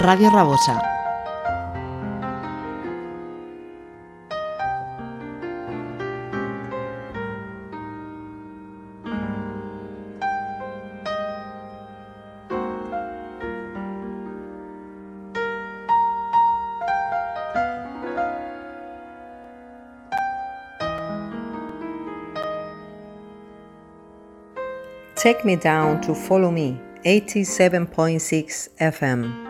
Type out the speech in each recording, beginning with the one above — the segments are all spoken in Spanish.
Radio Rabosa. Take me down to follow me, 87.6 FM.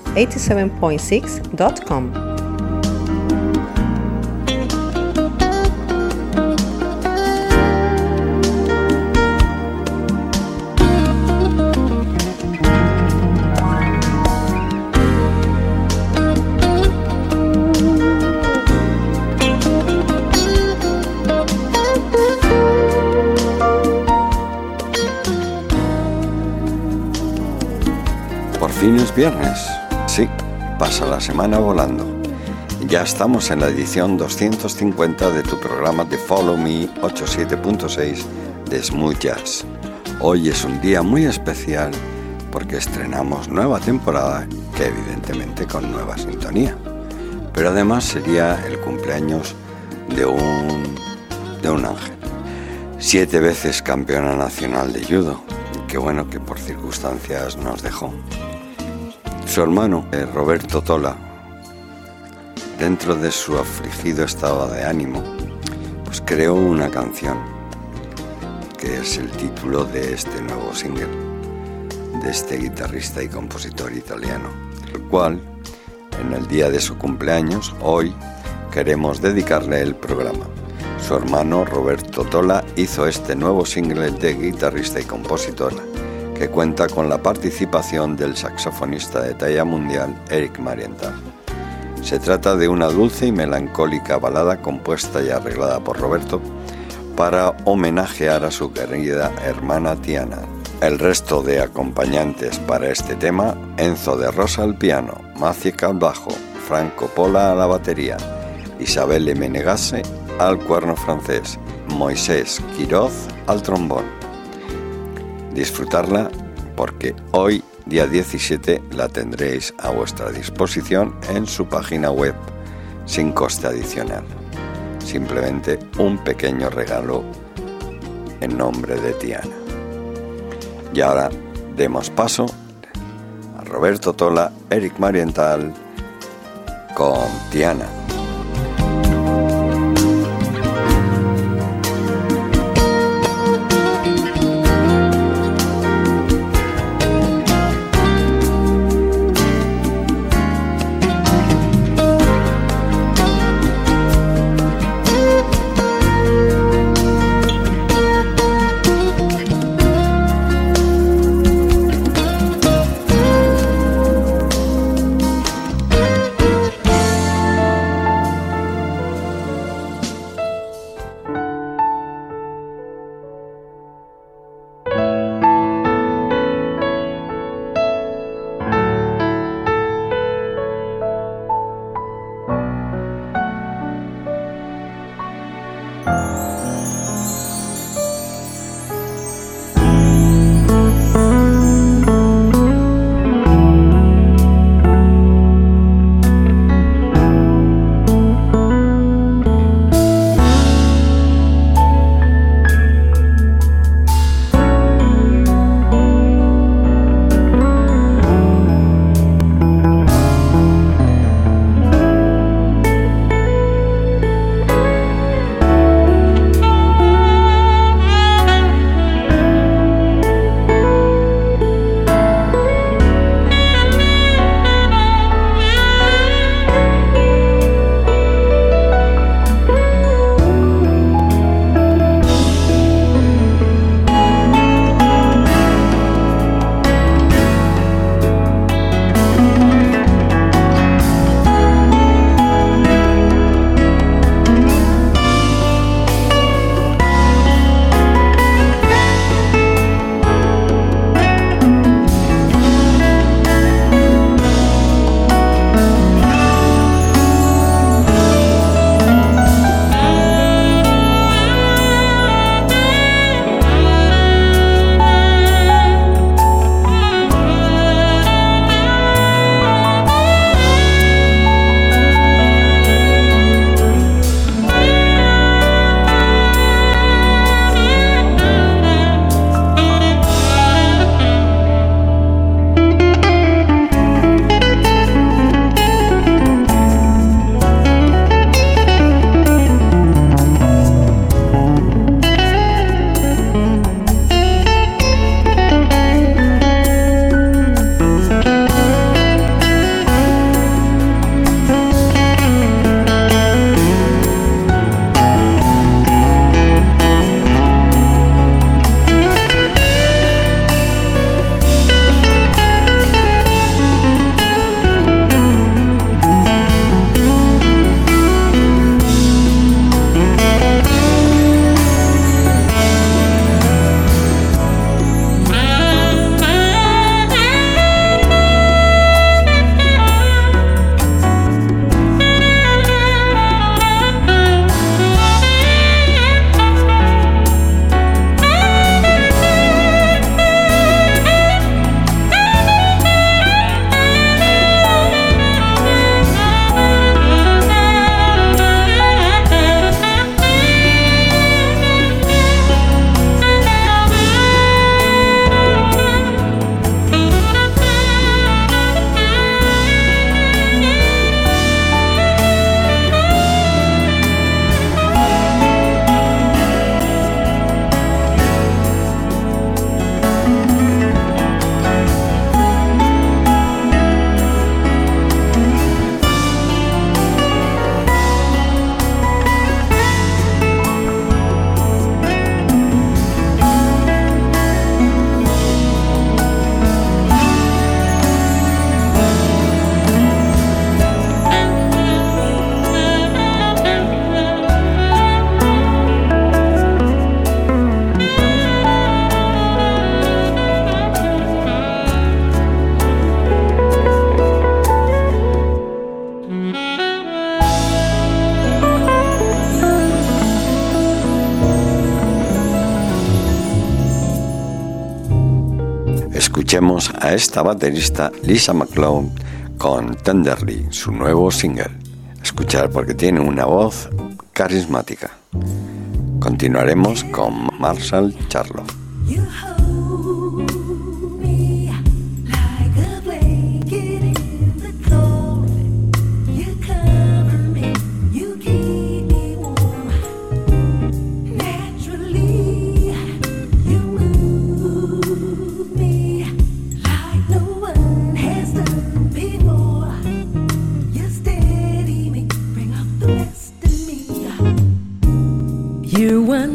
www.followme87.6.com. viernes. Sí, pasa la semana volando. Ya estamos en la edición 250 de tu programa de Follow Me 87.6 de Smooth Jazz. Hoy es un día muy especial porque estrenamos nueva temporada que evidentemente con nueva sintonía. Pero además sería el cumpleaños de un, de un ángel. Siete veces campeona nacional de judo. Qué bueno que por circunstancias nos dejó. Su hermano, eh, Roberto Tola, dentro de su afligido estado de ánimo, pues creó una canción que es el título de este nuevo single de este guitarrista y compositor italiano, el cual en el día de su cumpleaños, hoy, queremos dedicarle el programa. Su hermano Roberto Tola hizo este nuevo single de guitarrista y compositor que cuenta con la participación del saxofonista de talla mundial Eric Marienthal. Se trata de una dulce y melancólica balada compuesta y arreglada por Roberto para homenajear a su querida hermana Tiana. El resto de acompañantes para este tema, Enzo de Rosa al piano, Maciek al bajo, Franco Pola a la batería, Isabelle Menegase al cuerno francés, Moisés Quiroz al trombón disfrutarla porque hoy, día 17, la tendréis a vuestra disposición en su página web sin coste adicional. Simplemente un pequeño regalo en nombre de Tiana. Y ahora demos paso a Roberto Tola, Eric Mariental con Tiana. Esta baterista Lisa McClone con Tenderly, su nuevo single. Escuchar porque tiene una voz carismática. Continuaremos con Marshall Charlotte.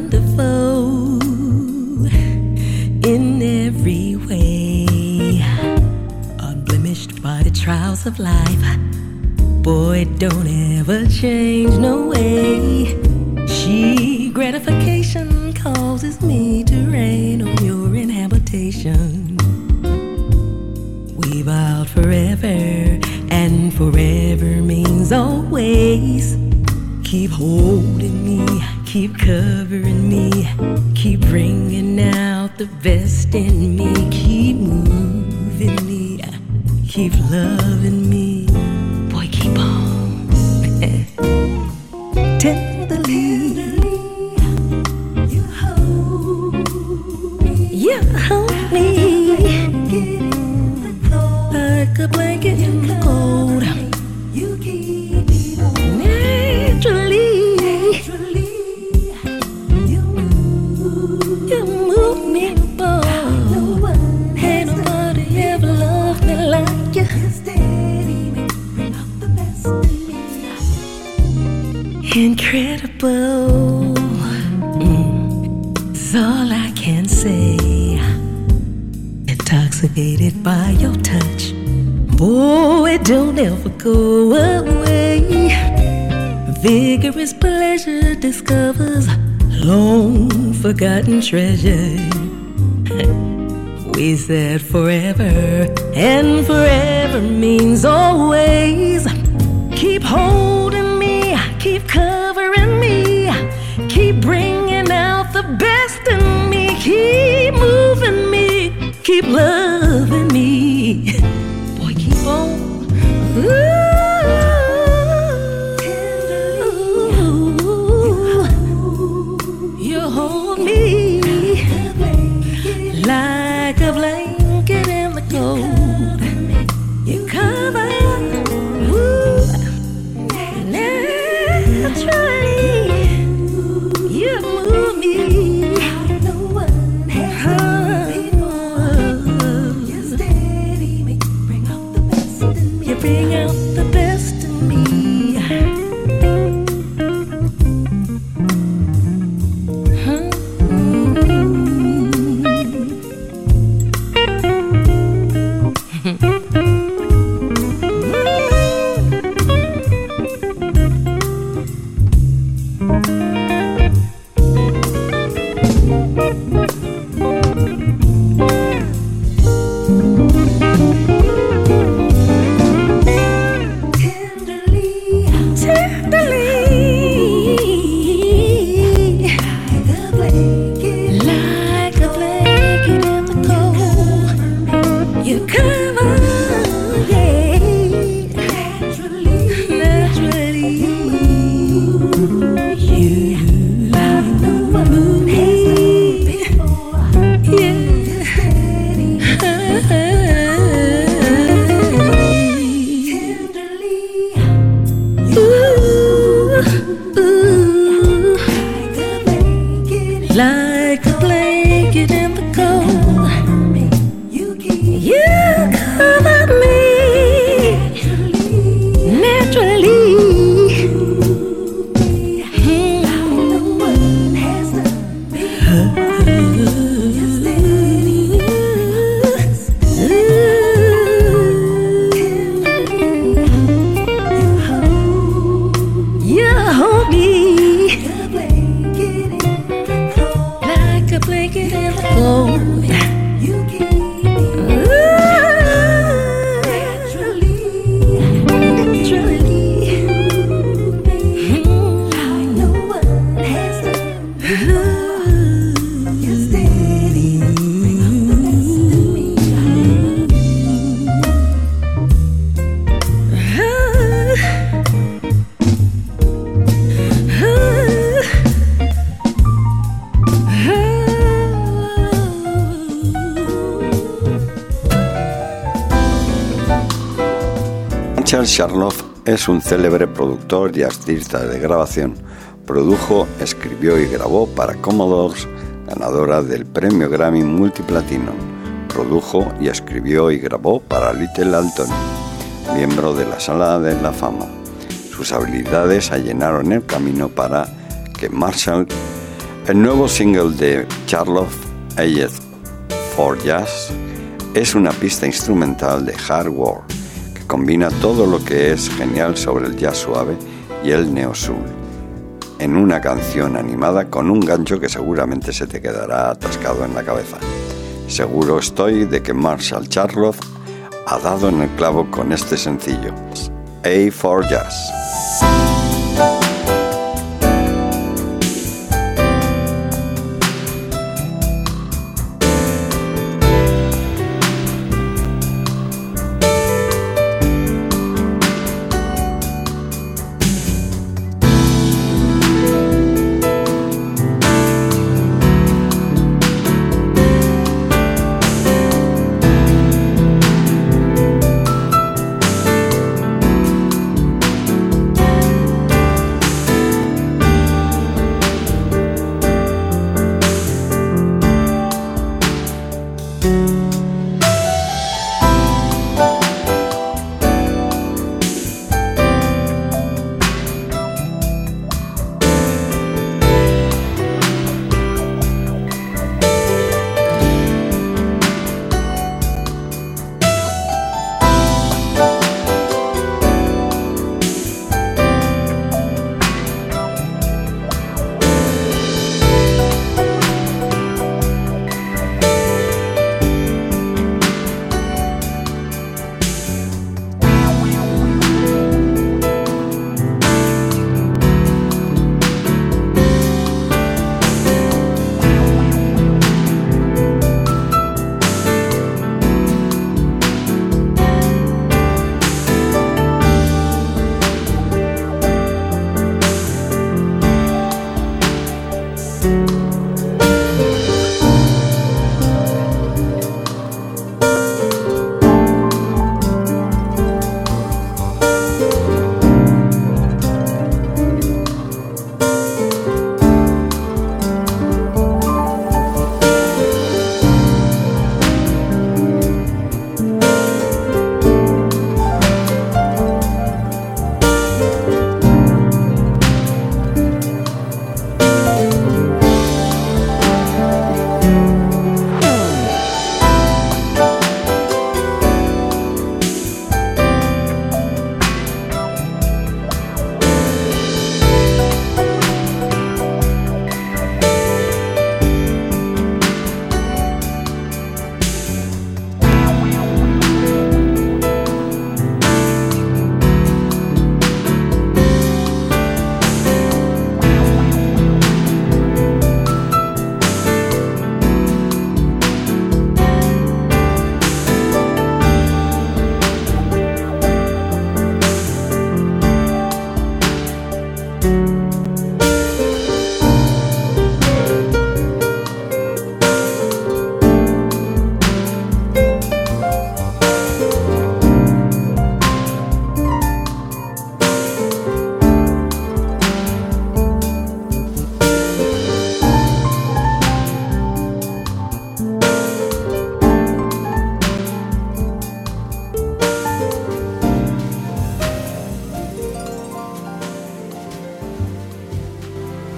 of life. Boy, don't ever change, no way. She gratification causes me to rain on your inhabitation. We vowed forever, and forever means always. Keep me, keep covering me, keep bringing out the best treasure. Un célebre productor y artista de grabación. Produjo, escribió y grabó para Commodores, ganadora del premio Grammy Multiplatino. Produjo y escribió y grabó para Little Alton, miembro de la Sala de la Fama. Sus habilidades allanaron el camino para que Marshall, el nuevo single de Charlotte Ayed for Jazz, es una pista instrumental de hard work combina todo lo que es genial sobre el jazz suave y el neo soul en una canción animada con un gancho que seguramente se te quedará atascado en la cabeza. Seguro estoy de que Marshall Charlotte ha dado en el clavo con este sencillo, A for Jazz.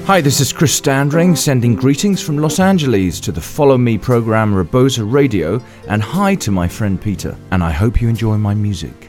Hi, this is Chris Standring sending greetings from Los Angeles to the Follow Me program Rebosa Radio and hi to my friend Peter. And I hope you enjoy my music.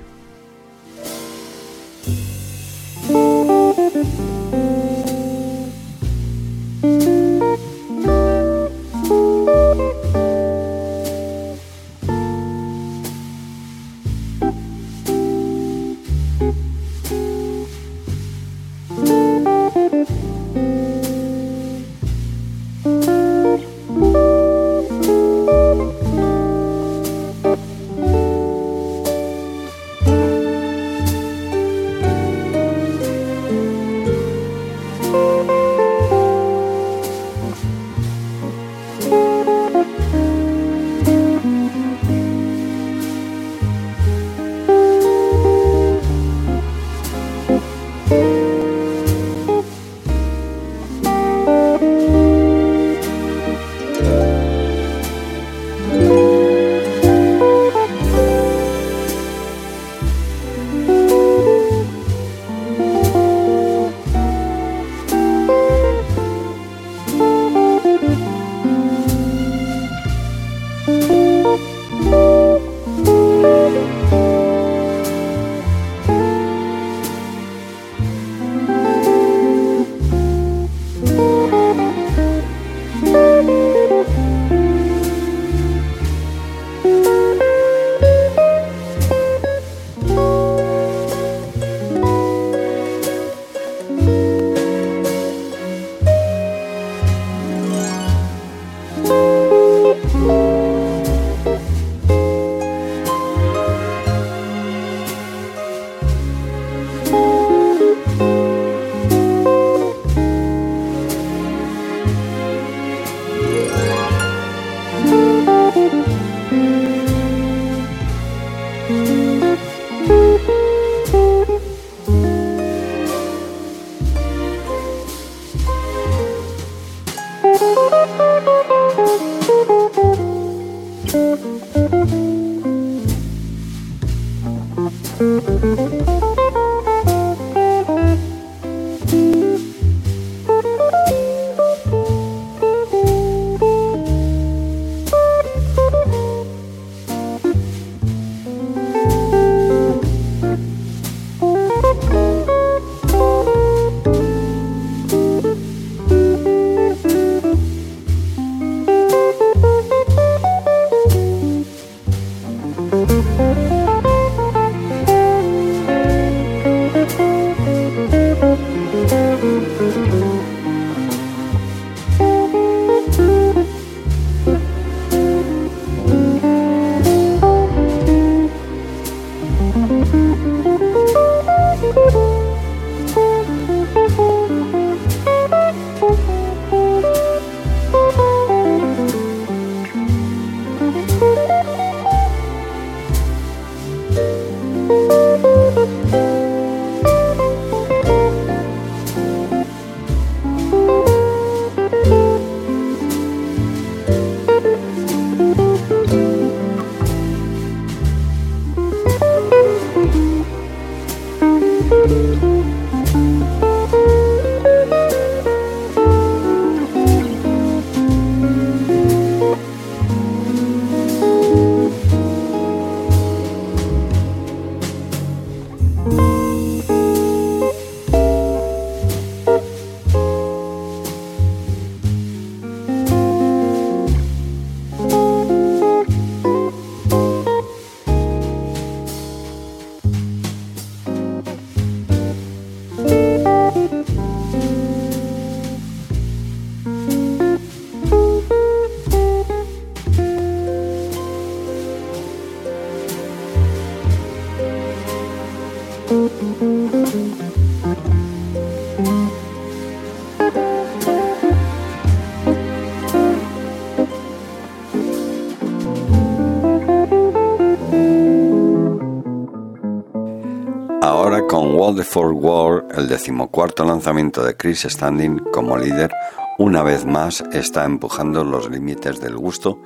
The Fourth War, el decimocuarto lanzamiento de Chris Standing como líder, una vez más está empujando los límites del gusto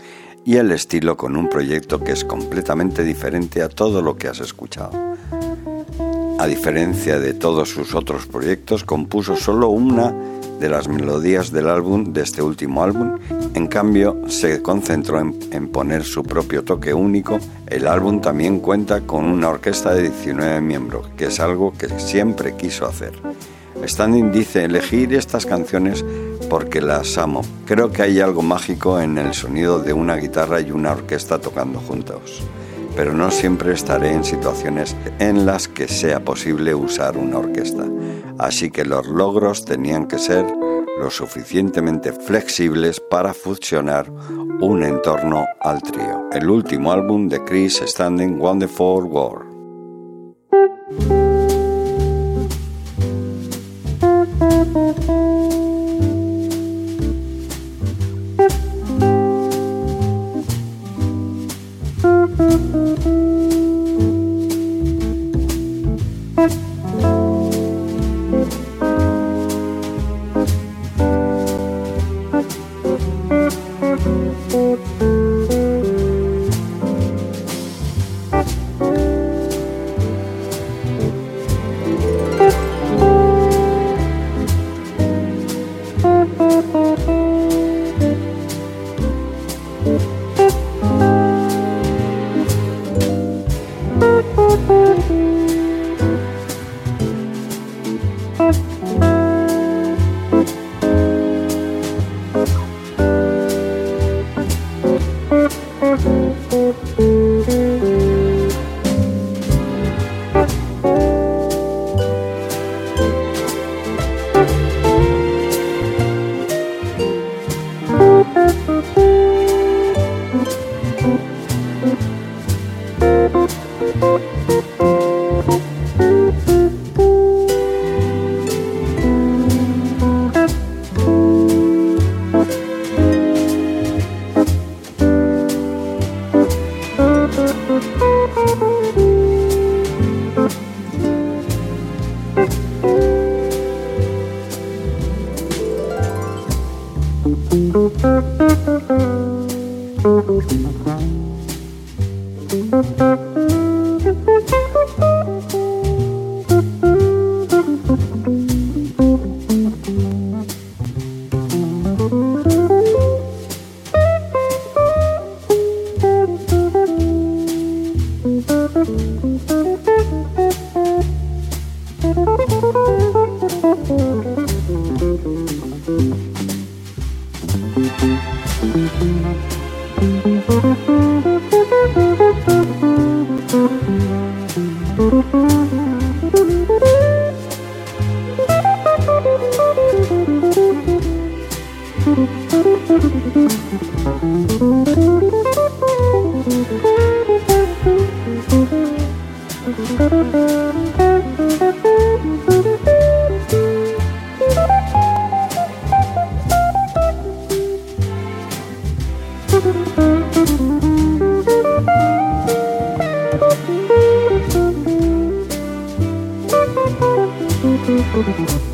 y el estilo con un proyecto que es completamente diferente a todo lo que has escuchado. A diferencia de todos sus otros proyectos, compuso solo una de las melodías del álbum de este último álbum, en cambio se concentró en, poner su propio toque único. El álbum también cuenta con una orquesta de 19 miembros, que es algo que siempre quiso hacer. Standing dice elegir estas canciones porque las amo. Creo que hay algo mágico en el sonido de una guitarra y una orquesta tocando juntos, pero no siempre estaré en situaciones en las que sea posible usar una orquesta así que los logros tenían que ser lo suficientemente flexibles para fusionar un entorno al trío. El último álbum de Chris Standing Wonderful World. Thank you.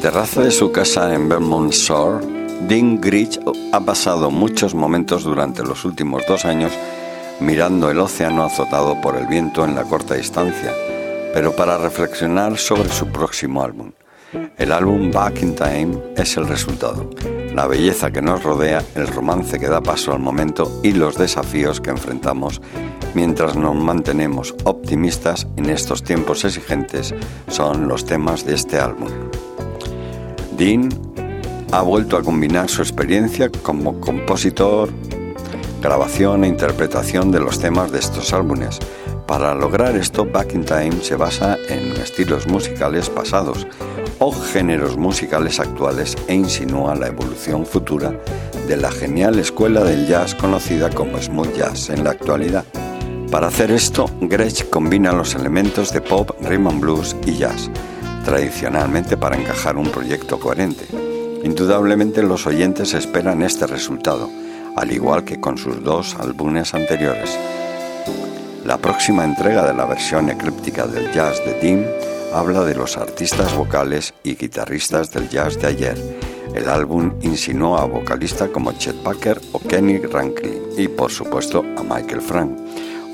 Terraza de su casa en Vermont Shore, Dean Grich ha pasado muchos momentos durante los últimos dos años mirando el océano azotado por el viento en la corta distancia, pero para reflexionar sobre su próximo álbum. El álbum Back in Time es el resultado, la belleza que nos rodea, el romance que da paso al momento y los desafíos que enfrentamos mientras nos mantenemos optimistas en estos tiempos exigentes son los temas de este álbum. Dean ha vuelto a combinar su experiencia como compositor, grabación e interpretación de los temas de estos álbumes. Para lograr esto, Back in Time se basa en estilos musicales pasados o géneros musicales actuales e insinúa la evolución futura de la genial escuela del jazz conocida como smooth jazz en la actualidad. Para hacer esto, Gretsch combina los elementos de pop, rhythm blues y jazz, tradicionalmente para encajar un proyecto coherente. Indudablemente los oyentes esperan este resultado, al igual que con sus dos álbumes anteriores. La próxima entrega de la versión eclíptica del jazz de Dean habla de los artistas vocales y guitarristas del jazz de ayer. El álbum insinúa a vocalistas como Chet Baker o Kenny Rankin y por supuesto a Michael Frank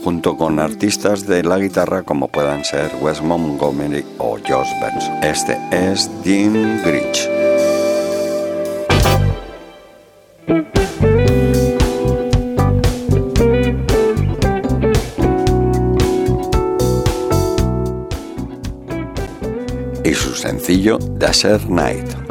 junto con artistas de la guitarra como puedan ser Wes Montgomery o Josh Benson. Este es Dean Grich. Y su sencillo Desert Night.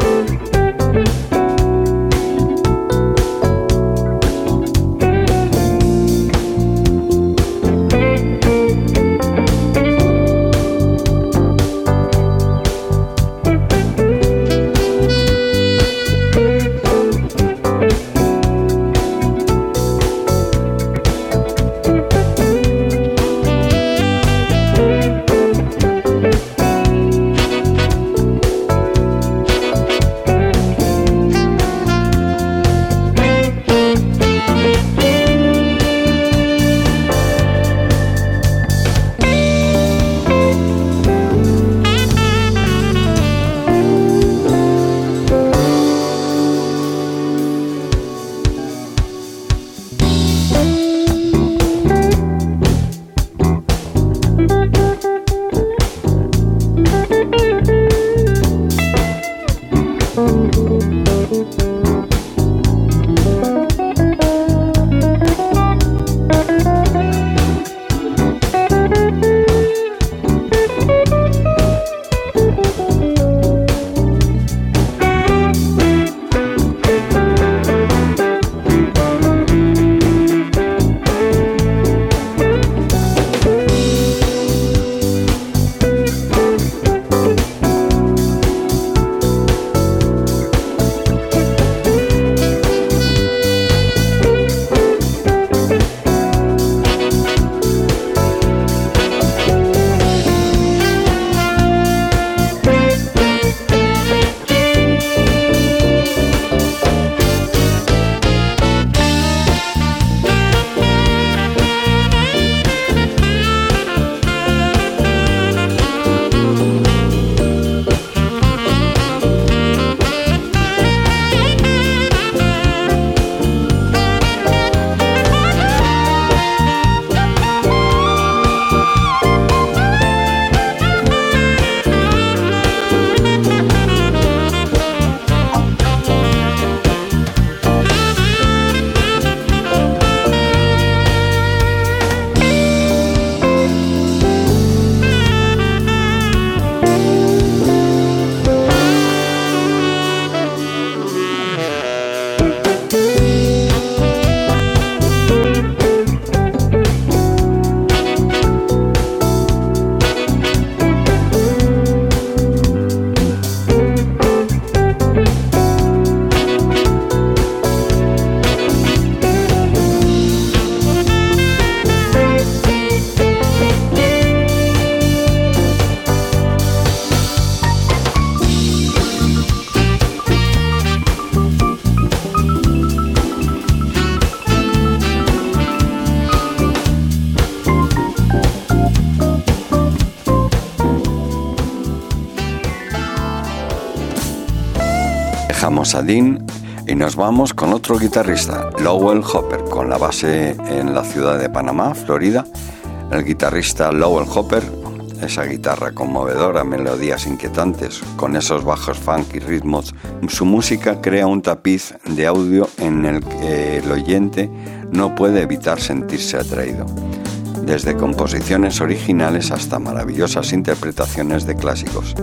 Dean y nos vamos con otro guitarrista, Lowell Hopper, con la base en la ciudad de Panamá, Florida. El guitarrista Lowell Hopper, esa guitarra conmovedora, melodías inquietantes, con esos bajos funk y ritmos, su música crea un tapiz de audio en el que el oyente no puede evitar sentirse atraído desde composiciones originales hasta maravillosas interpretaciones de clásicos.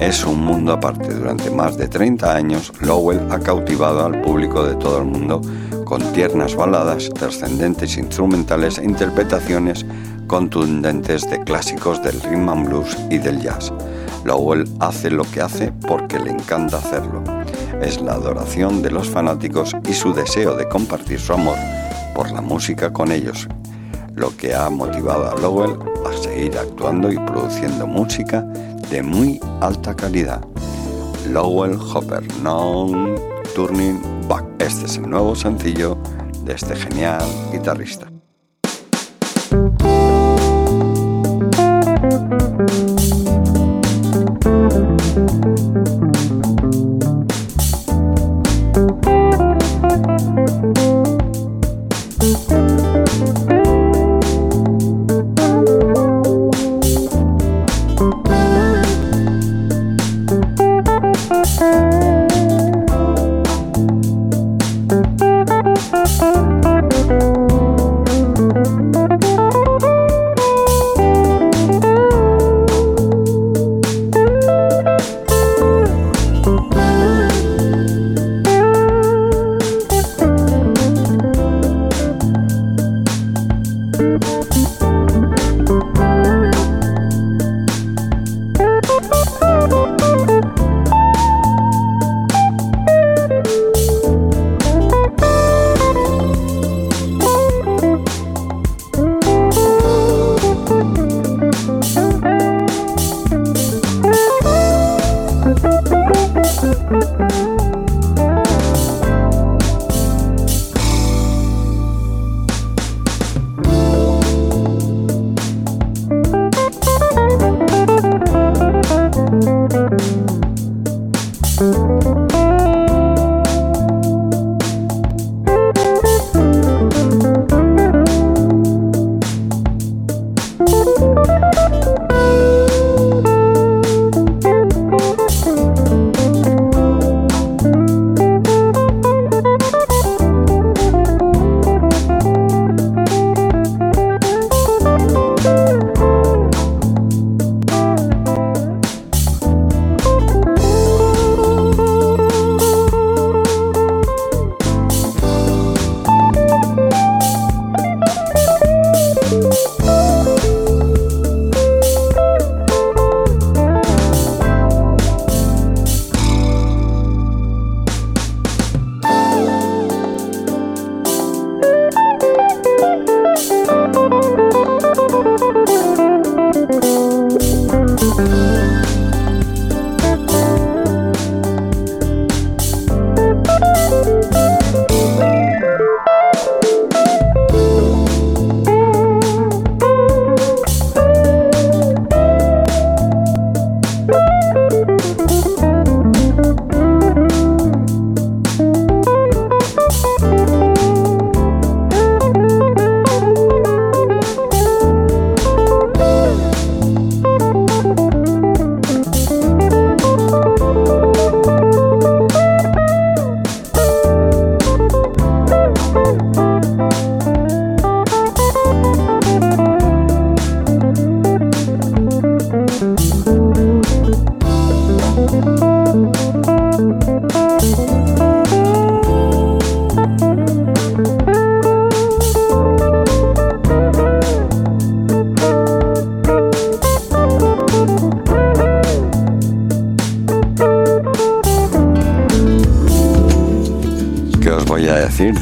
Es un mundo aparte. Durante más de 30 años, Lowell ha cautivado al público de todo el mundo con tiernas baladas, trascendentes instrumentales e interpretaciones contundentes de clásicos del rhythm and blues y del jazz. Lowell hace lo que hace porque le encanta hacerlo. Es la adoración de los fanáticos y su deseo de compartir su amor por la música con ellos, lo que ha motivado a Lowell a seguir actuando y produciendo música de muy alta calidad. Lowell Hopper, No Turning Back. Este es el nuevo sencillo de este genial guitarrista.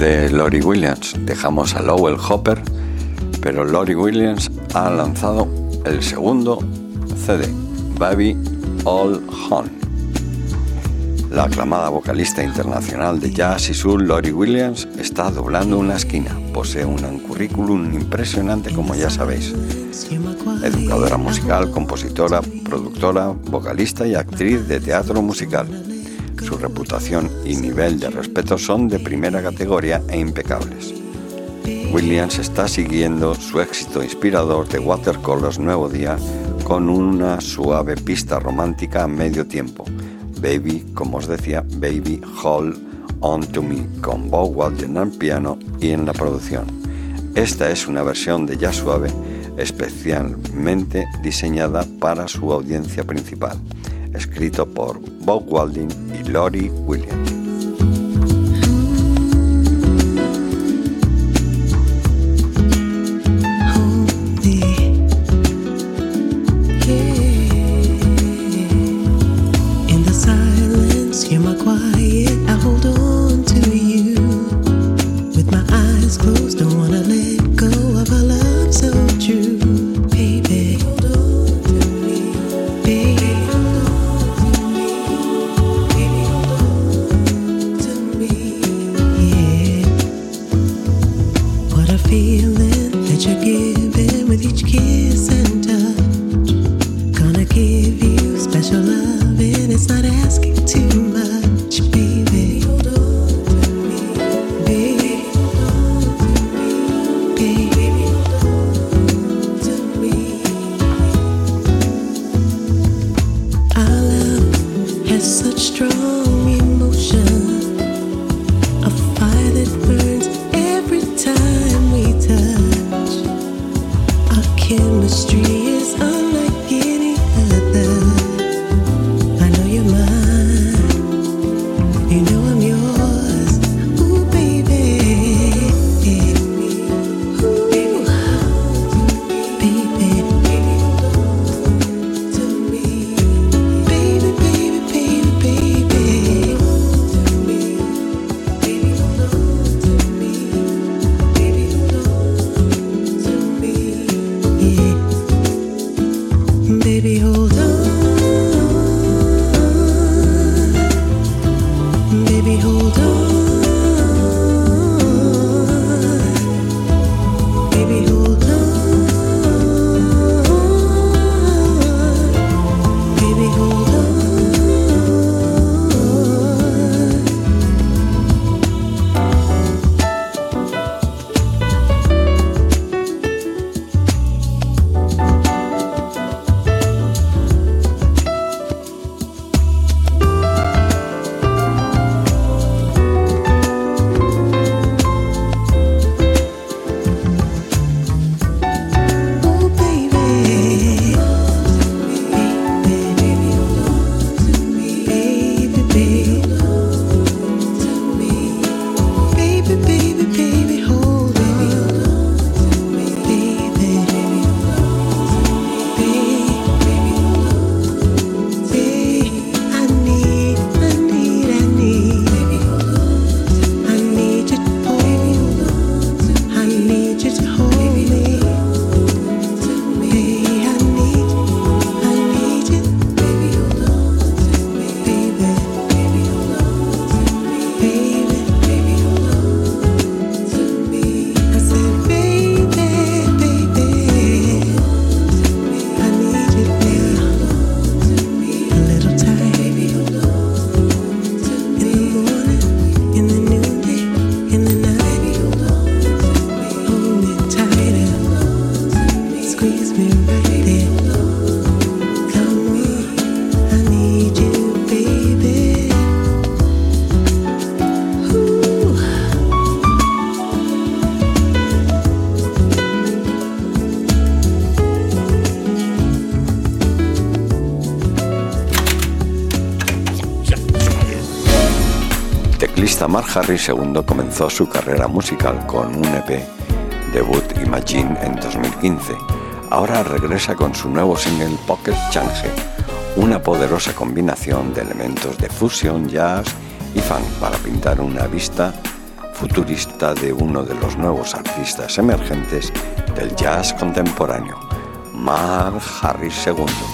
De Lori Williams. Dejamos a Lowell Hopper, pero Lori Williams ha lanzado el segundo CD, Baby All Home. La aclamada vocalista internacional de jazz y soul Lori Williams está doblando una esquina. Posee un currículum impresionante como ya sabéis. Educadora musical, compositora, productora, vocalista y actriz de teatro musical Su reputación y nivel de respeto son de primera categoría e impecables. Williams está siguiendo su éxito inspirador de Watercolors Nuevo Día con una suave pista romántica a medio tiempo. Baby, como os decía, Baby Hold On To Me, con Bob Walden al piano y en la producción. Esta es una versión de jazz suave especialmente diseñada para su audiencia principal, escrito por Bob Walding y Lori Williams. Mark Harris II comenzó su carrera musical con un EP debut Imagine en 2015. Ahora regresa con su nuevo single Pocket Change, una poderosa combinación de elementos de fusion, jazz y funk para pintar una vista futurista de uno de los nuevos artistas emergentes del jazz contemporáneo, Mark Harris II.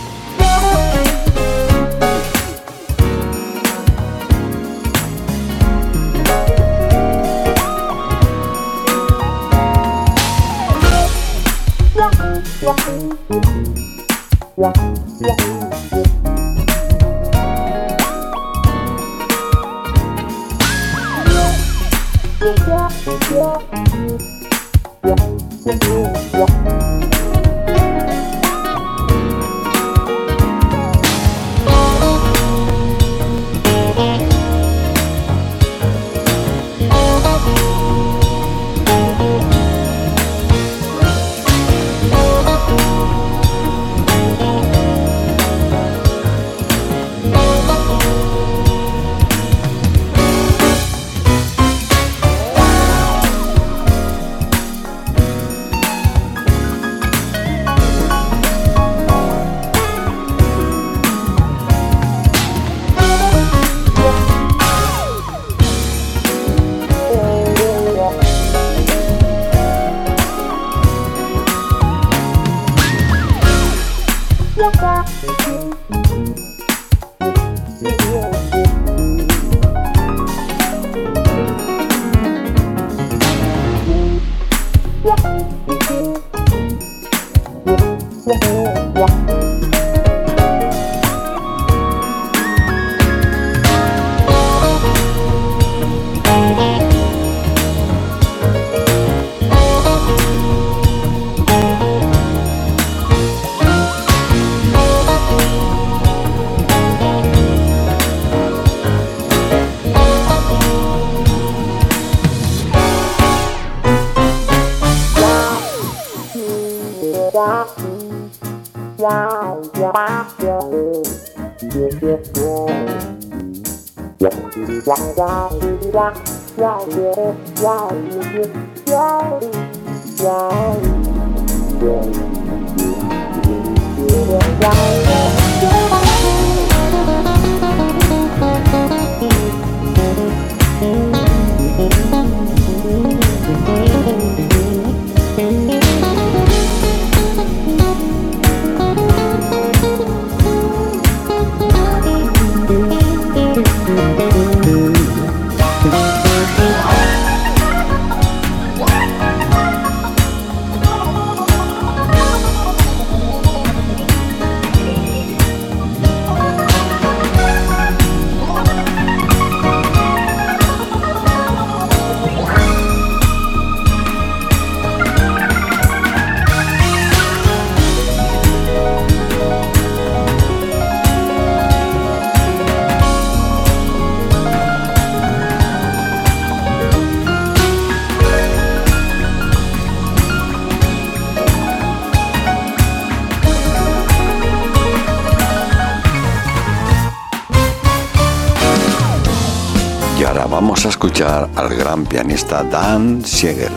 Al gran pianista Dan Siegel.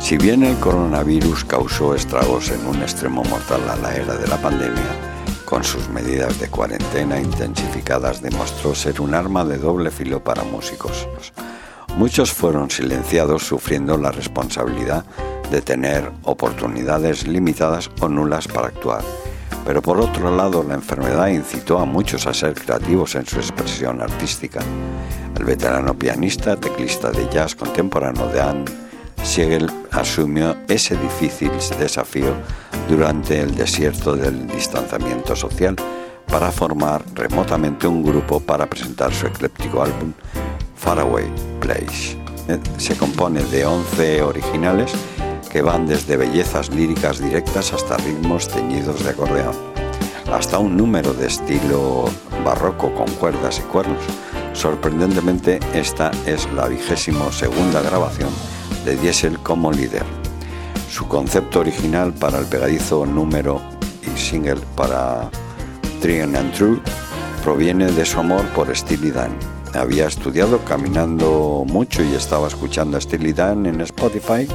Si bien el coronavirus causó estragos en un extremo mortal a la era de la pandemia, con sus medidas de cuarentena intensificadas demostró ser un arma de doble filo para músicos. Muchos fueron silenciados sufriendo la responsabilidad de tener oportunidades limitadas o nulas para actuar. Pero por otro lado, la enfermedad incitó a muchos a ser creativos en su expresión artística. El veterano pianista, teclista de jazz contemporáneo de Anne Siegel asumió ese difícil desafío durante el desierto del distanciamiento social para formar remotamente un grupo para presentar su ecléptico álbum Faraway Place. Eh, se compone de 11 originales que van desde bellezas líricas directas hasta ritmos teñidos de acordeón, hasta un número de estilo barroco con cuerdas y cuernos Sorprendentemente, esta es la vigésimo segunda grabación de Diesel como líder. Su concepto original para el pegadizo número y single para Trian and True proviene de su amor por Steely Dan. Había estudiado caminando mucho y estaba escuchando a Steely Dan en Spotify.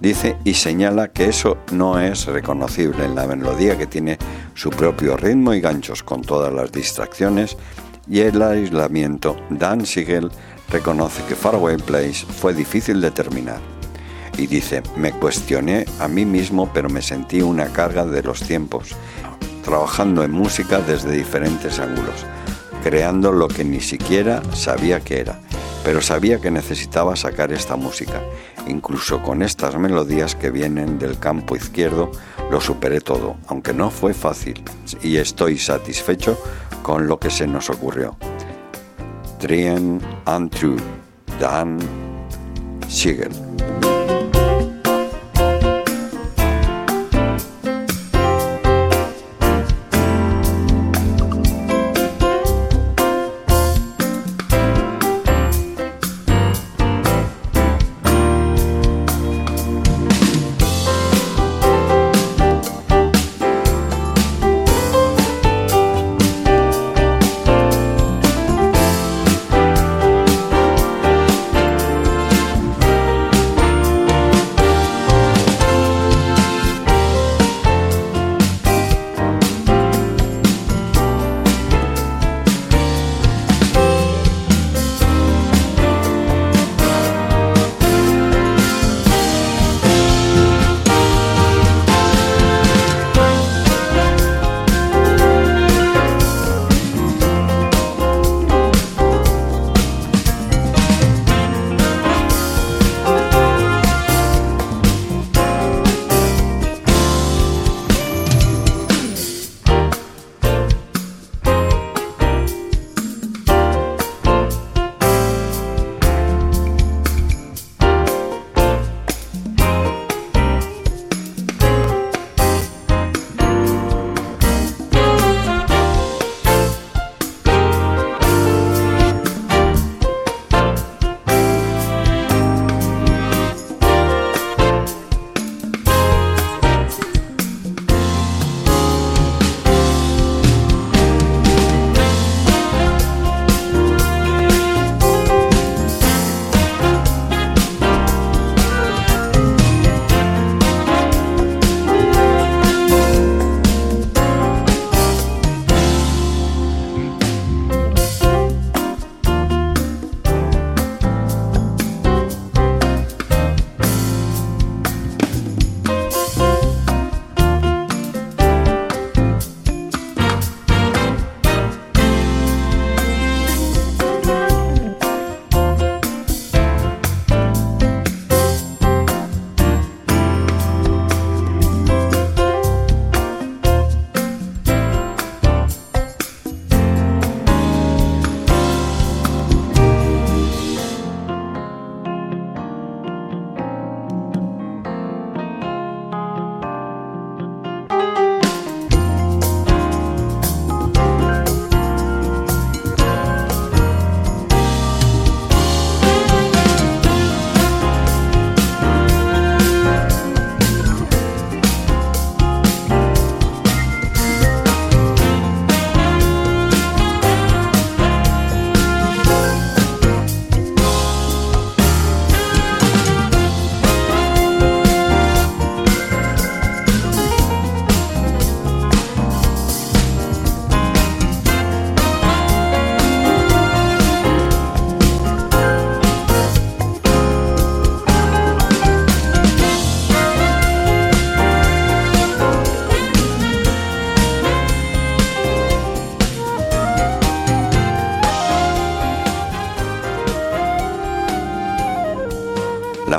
Dice y señala que eso no es reconocible en la melodía que tiene su propio ritmo y ganchos con todas las distracciones y el aislamiento, Dan Siegel reconoce que Faraway Place fue difícil de terminar. Y dice, me cuestioné a mí mismo pero me sentí una carga de los tiempos, trabajando en música desde diferentes ángulos, creando lo que ni siquiera sabía que era, pero sabía que necesitaba sacar esta música. Incluso con estas melodías que vienen del campo izquierdo, lo superé todo, aunque no fue fácil, y estoy satisfecho con lo que se nos ocurrió. Trien and True, Dan Siguen.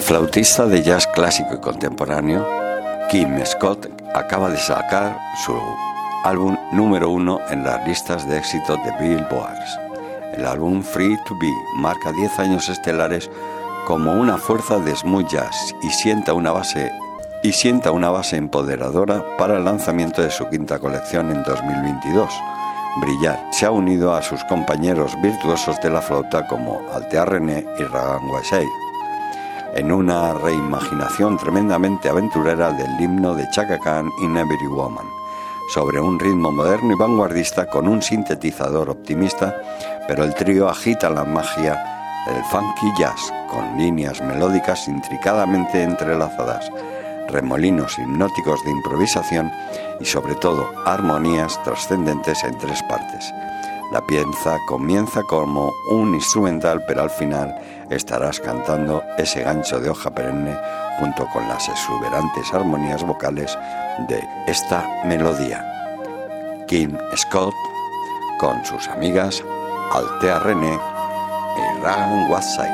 Flautista de jazz clásico y contemporáneo, Kim Scott acaba de sacar su álbum número uno en las listas de éxito de Billboard. El álbum Free to Be marca 10 años estelares como una fuerza de smooth jazz y sienta una base empoderadora para el lanzamiento de su quinta colección en 2022. Brillar se ha unido a sus compañeros virtuosos de la flauta como Altea René y Ragan Wasey en una reimaginación tremendamente aventurera del himno de Chaka Khan in Every Woman, sobre un ritmo moderno y vanguardista con un sintetizador optimista, pero el trío agita la magia del funky jazz con líneas melódicas intricadamente entrelazadas, remolinos hipnóticos de improvisación y sobre todo armonías trascendentes en tres partes. La pieza comienza como un instrumental, pero al final estarás cantando ese gancho de hoja perenne junto con las exuberantes armonías vocales de esta melodía. Kim Scott con sus amigas Altea René y Ragan Watsai.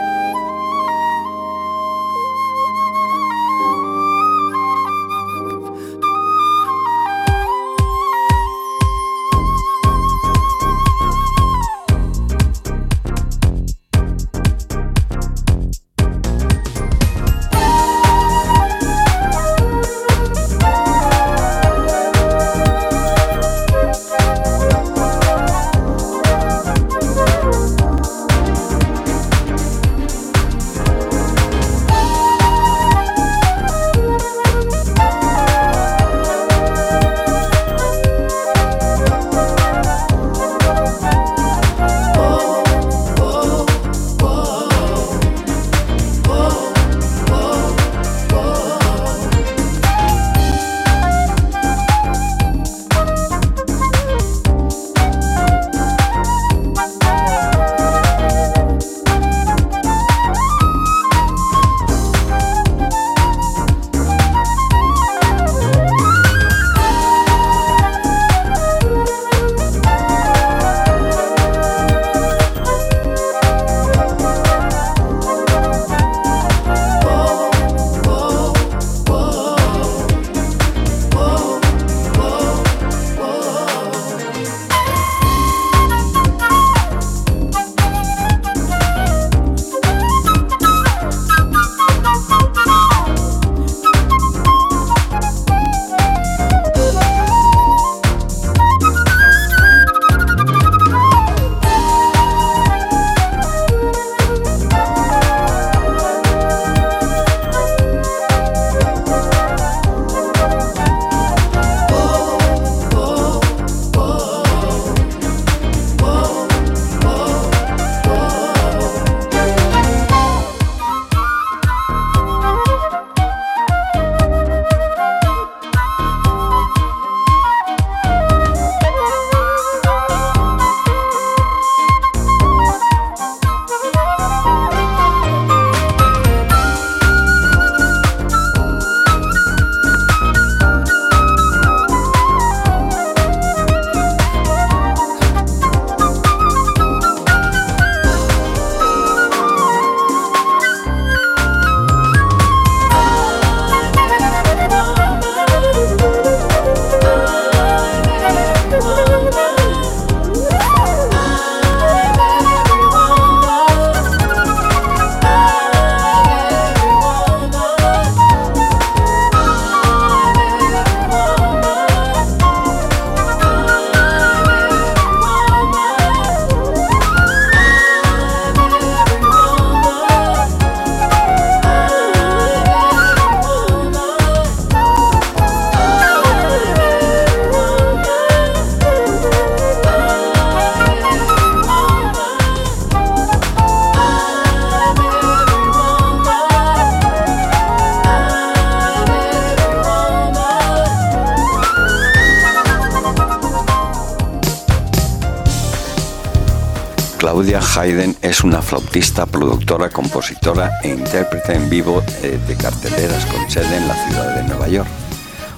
Una flautista, productora, compositora e intérprete en vivo eh, de carteleras con sede en la ciudad de Nueva York,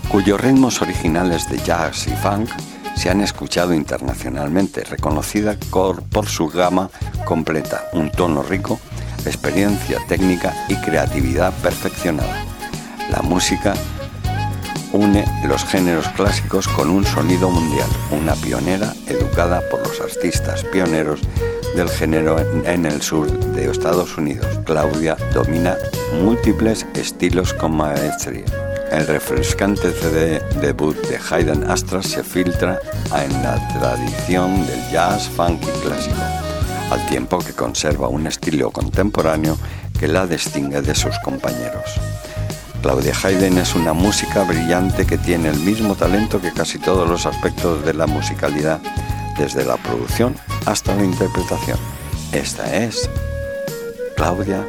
cuyos ritmos originales de jazz y funk se han escuchado internacionalmente, reconocida por su gama completa, un tono rico, experiencia técnica y creatividad perfeccionada. La música une los géneros clásicos con un sonido mundial, una pionera educada por los artistas pioneros del género en el sur de Estados Unidos. Claudia domina múltiples estilos con maestría. El refrescante CD debut de Hayden Astra se filtra en la tradición del jazz funk y clásico, al tiempo que conserva un estilo contemporáneo que la distingue de sus compañeros. Claudia Hayden es una música brillante que tiene el mismo talento que casi todos los aspectos de la musicalidad, desde la producción hasta la interpretación. Esta es Claudia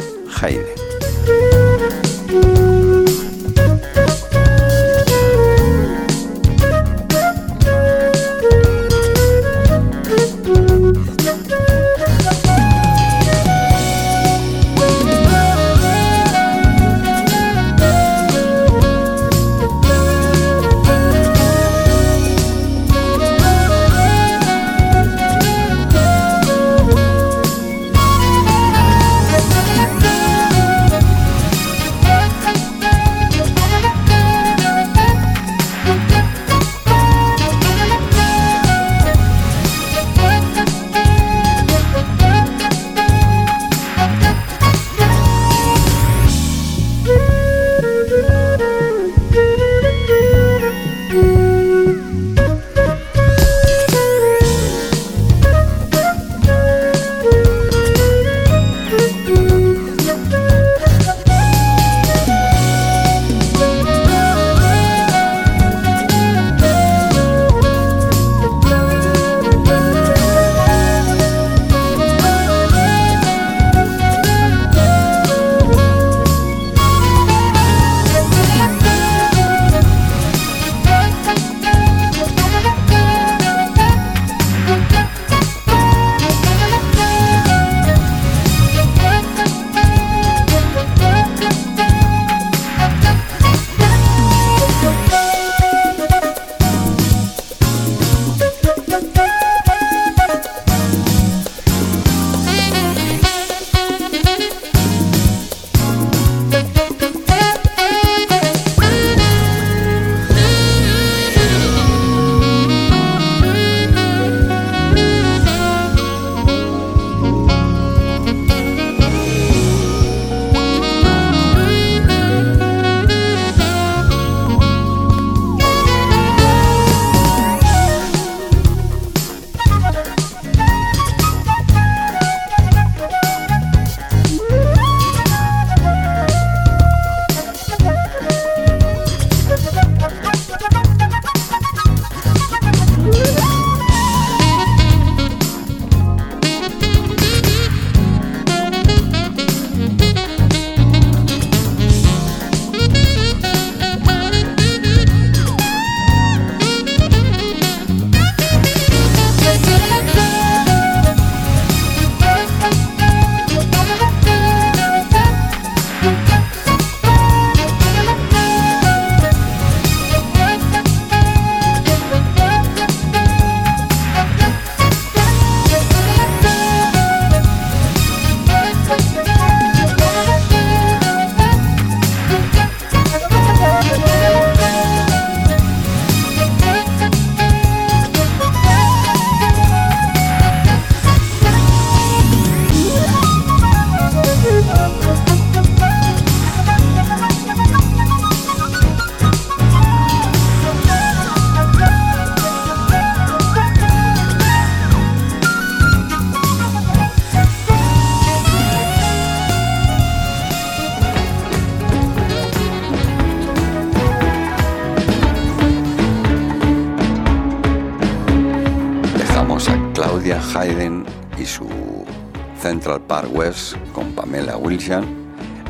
Con Pamela Wilson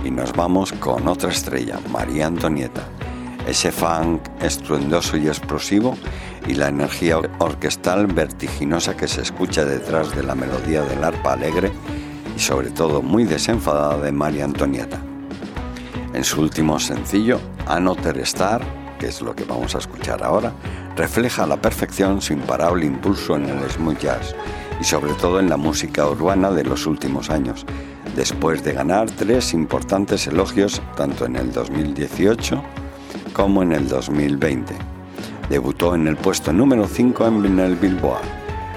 y nos vamos con otra estrella, María Antonieta. ese funk estruendoso y explosivo y la energía orquestal vertiginosa que se escucha detrás de la melodía del arpa alegre y sobre todo muy desenfadada de María Antonieta. En su último sencillo, Another Star, que es lo que vamos a escuchar ahora, refleja a la perfección su imparable impulso en el smooth jazz y sobre todo en la música urbana de los últimos años, después de ganar tres importantes elogios tanto en el 2018 como en el 2020. Debutó en el puesto número 5 en el Billboard.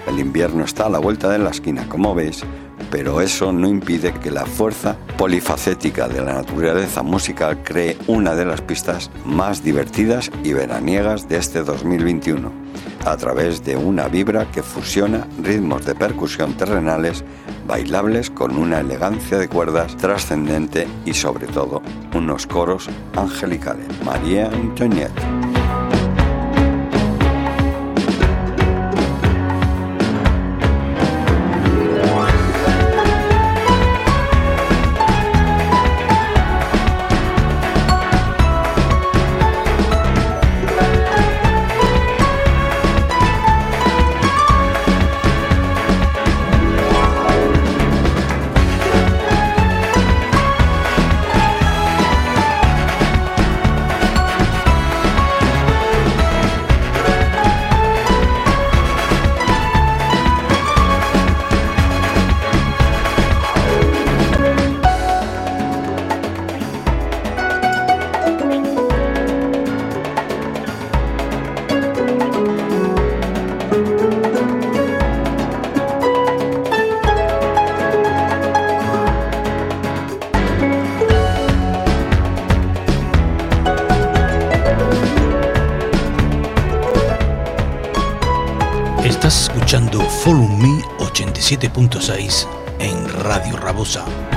El invierno está a la vuelta de la esquina, como veis, pero eso no impide que la fuerza polifacética de la naturaleza musical cree una de las pistas más divertidas y veraniegas de este 2021, a través de una vibra que fusiona ritmos de percusión terrenales bailables con una elegancia de cuerdas trascendente y sobre todo unos coros angelicales. María Antoniette. 上。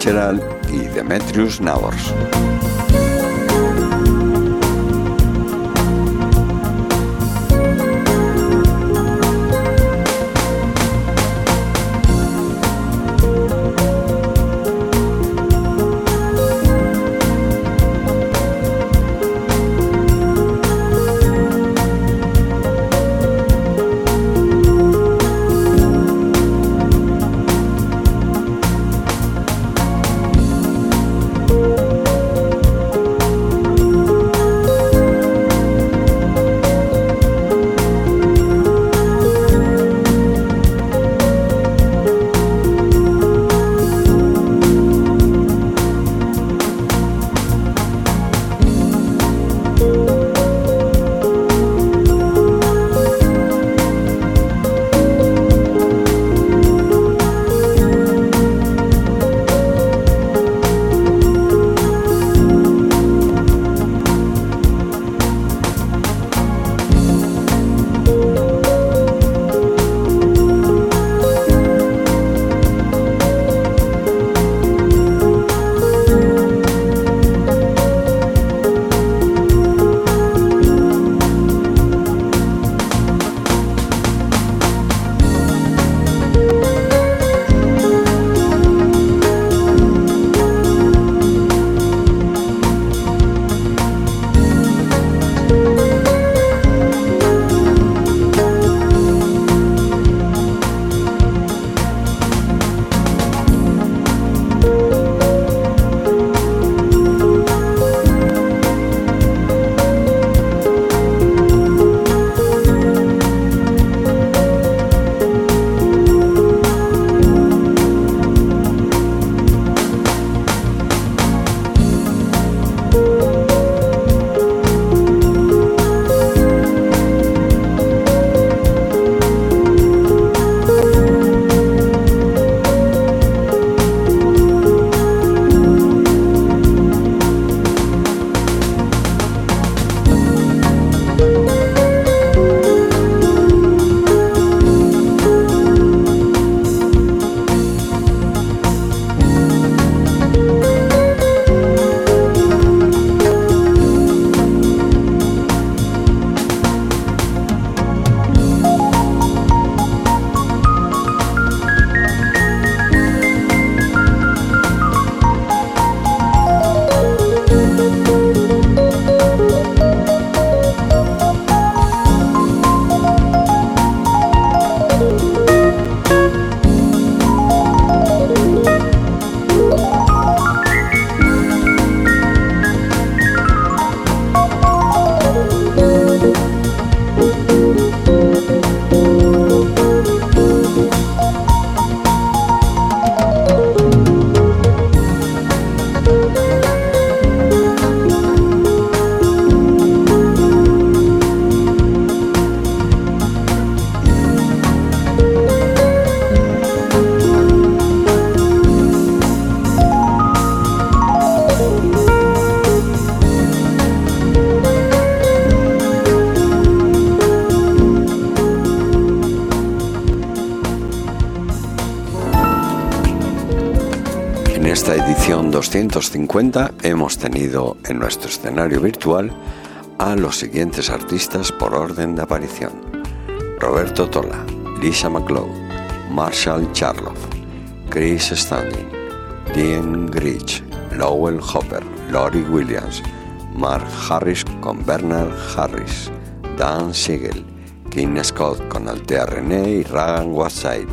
Fitzgerald y Demetrius Nabors. 1950 hemos tenido en nuestro escenario virtual a los siguientes artistas por orden de aparición. Roberto Tola, Lisa McClough, Marshall Charloff, Chris Stanley, Dean Grich, Lowell Hopper, Lori Williams, Mark Harris con Bernard Harris, Dan Siegel, Kim Scott con Altea René y Ragan Whiteside,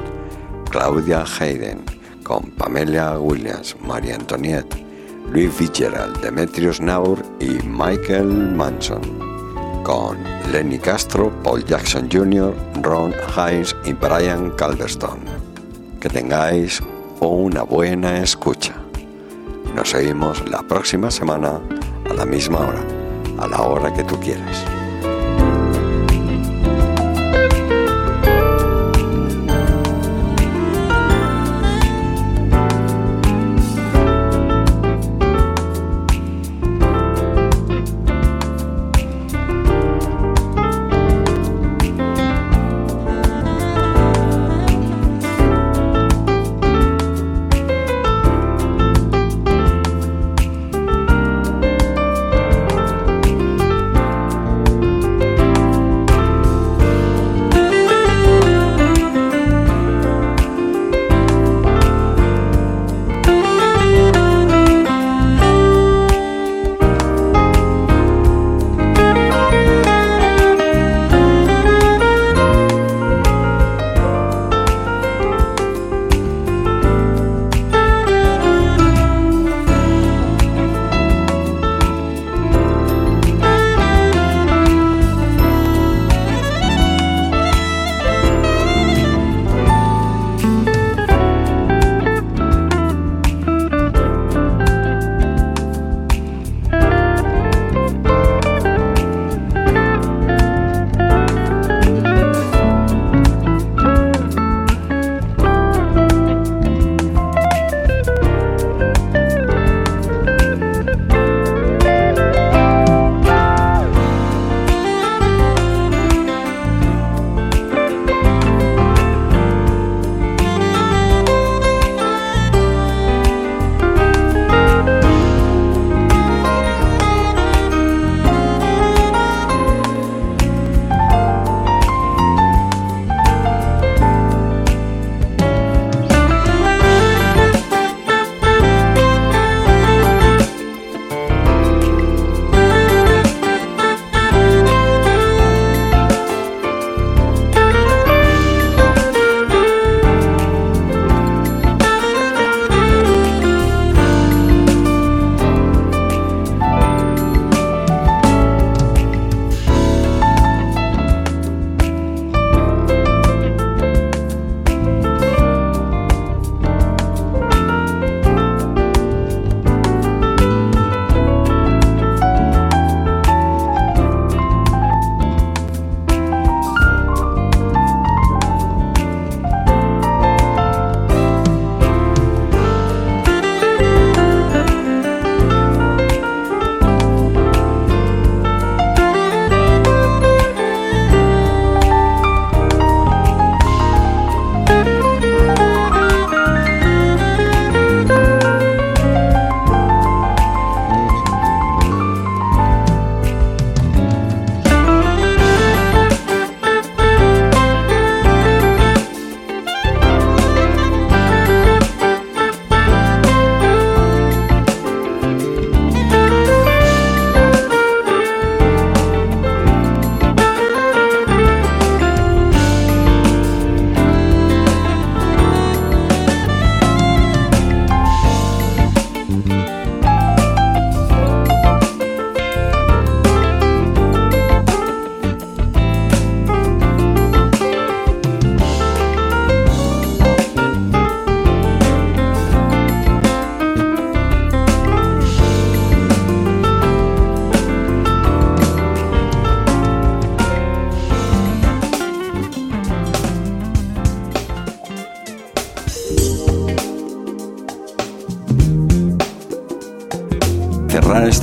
Claudia Hayden con Pamela Williams, María Antoniette, Louis Fitzgerald, Demetrius Naur y Michael Manson, con Lenny Castro, Paul Jackson Jr., Ron Hines y Brian Calderstone. Que tengáis una buena escucha. Nos seguimos la próxima semana a la misma hora, a la hora que tú quieras.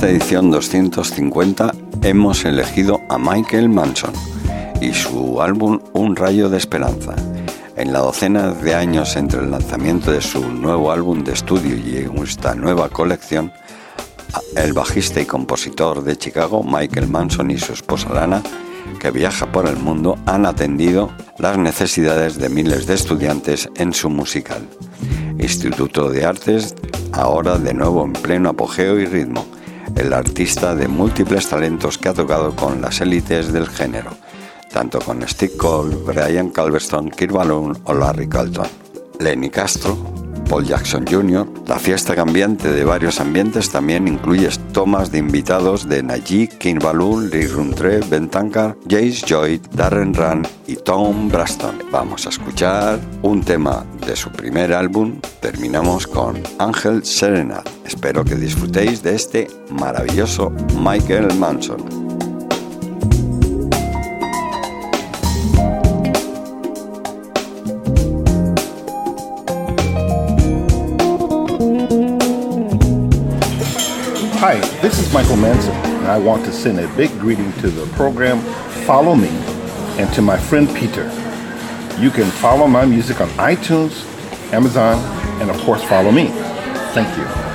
Esta edición 250 hemos elegido a Michael Manson y su álbum Un rayo de esperanza. En la docena de años entre el lanzamiento de su nuevo álbum de estudio y esta nueva colección, el bajista y compositor de Chicago, Michael Manson y su esposa Lana, que viaja por el mundo, han atendido las necesidades de miles de estudiantes en su musical. Instituto de Artes, ahora de nuevo en pleno apogeo y ritmo, el artista de múltiples talentos que ha tocado con las élites del género, tanto con Steve Cole, Brian Calverstone, Kirk Balloon o Larry Carlton. Lenny Castro, Paul Jackson Jr. La fiesta cambiante de varios ambientes también incluye tomas de invitados de Najee, King Lee Runtre, Ben Tankar, Jace Joy, Darren Run y Tom Braston. Vamos a escuchar un tema de su primer álbum. Terminamos con Ángel Serenat. Espero que disfrutéis de este maravilloso Michael Manson. This is Michael Manson, and I want to send a big greeting to the program Follow Me and to my friend Peter. You can follow my music on iTunes, Amazon, and of course, follow me. Thank you.